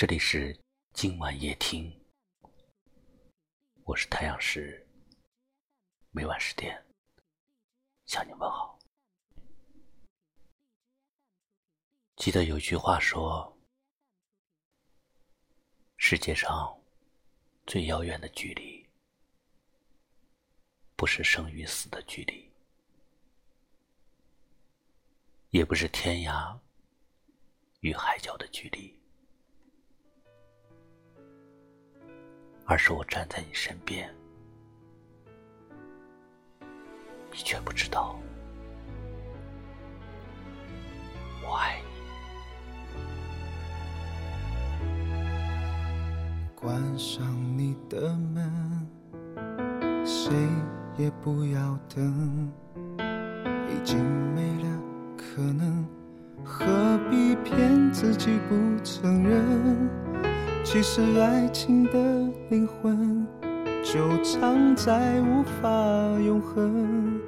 这里是今晚夜听，我是太阳石，每晚十点向你问好。记得有句话说，世界上最遥远的距离，不是生与死的距离，也不是天涯与海角的距离。而是我站在你身边，你却不知道我爱你。关上你的门，谁也不要等，已经没了可能，何必骗自己不承认？其实爱情的灵魂就藏在无法永恒，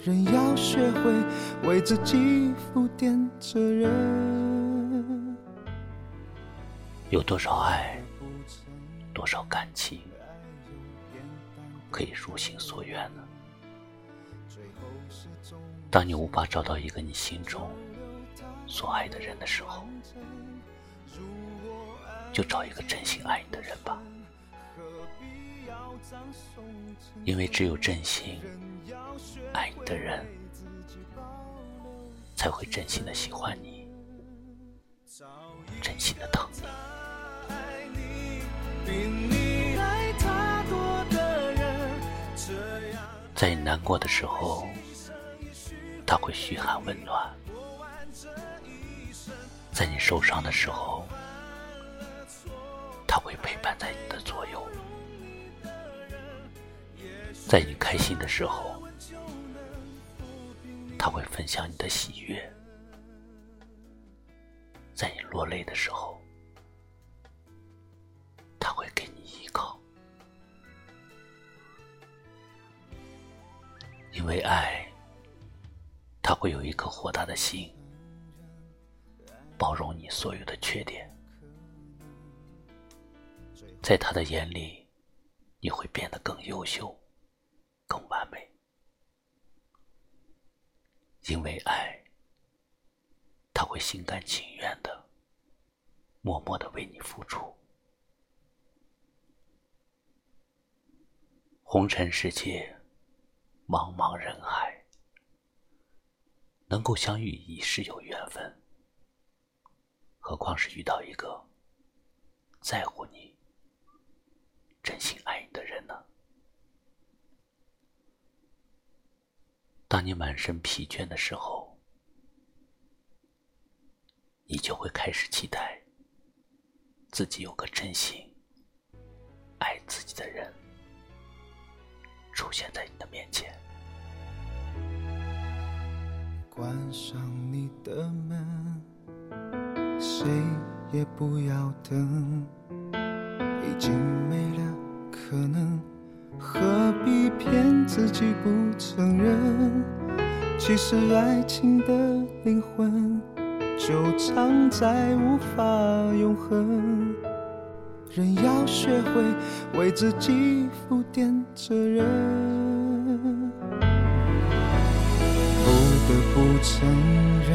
人要学会为自己负点责任。有多少爱，多少感情，可以如心所愿呢？当你无法找到一个你心中所爱的人的时候。就找一个真心爱你的人吧，因为只有真心爱你的人，才会真心的喜欢你，真心的疼你。在你难过的时候，他会嘘寒问暖；在你受伤的时候，开心的时候，他会分享你的喜悦；在你落泪的时候，他会给你依靠。因为爱，他会有一颗豁达的心，包容你所有的缺点。在他的眼里，你会变得更优秀、美，因为爱，他会心甘情愿的、默默的为你付出。红尘世界，茫茫人海，能够相遇已是有缘分，何况是遇到一个在乎你。真心爱你的人呢？当你满身疲倦的时候，你就会开始期待自己有个真心爱自己的人出现在你的面前。关上你的门，谁也不要等，已经没了。可能何必骗自己不承认？其实爱情的灵魂就藏在无法永恒。人要学会为自己负点责任，不得不承认，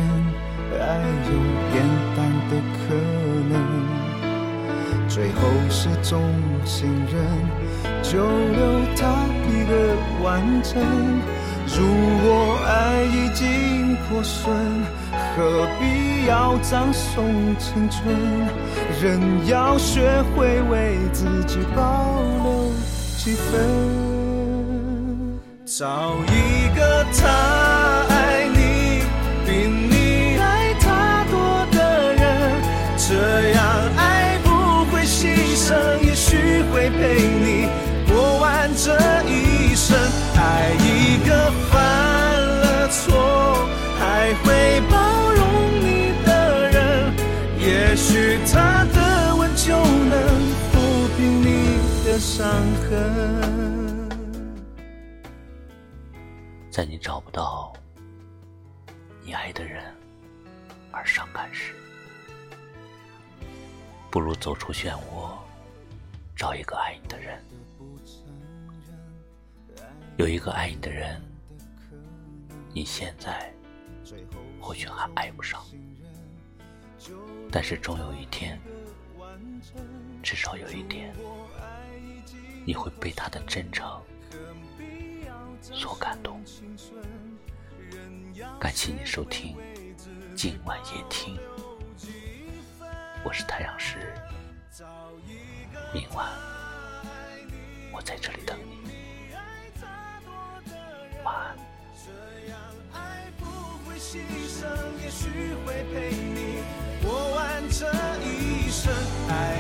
爱有变淡的可能。最后是种信任，就留他一个完整。如果爱已经破损，何必要葬送青春？人要学会为自己保留几分，找一个他伤痕。在你找不到你爱的人而伤感时，不如走出漩涡，找一个爱你的人。有一个爱你的人，你现在或许还爱不上，但是终有一天，至少有一天，你会被他的真诚所感动。感谢你收听今晚夜听，我是太阳石，明晚我在这里等你。晚安。这样爱不会牺牲，也许会陪你过完这一生。爱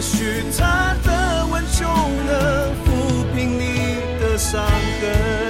也许他的吻就能抚平你的伤痕。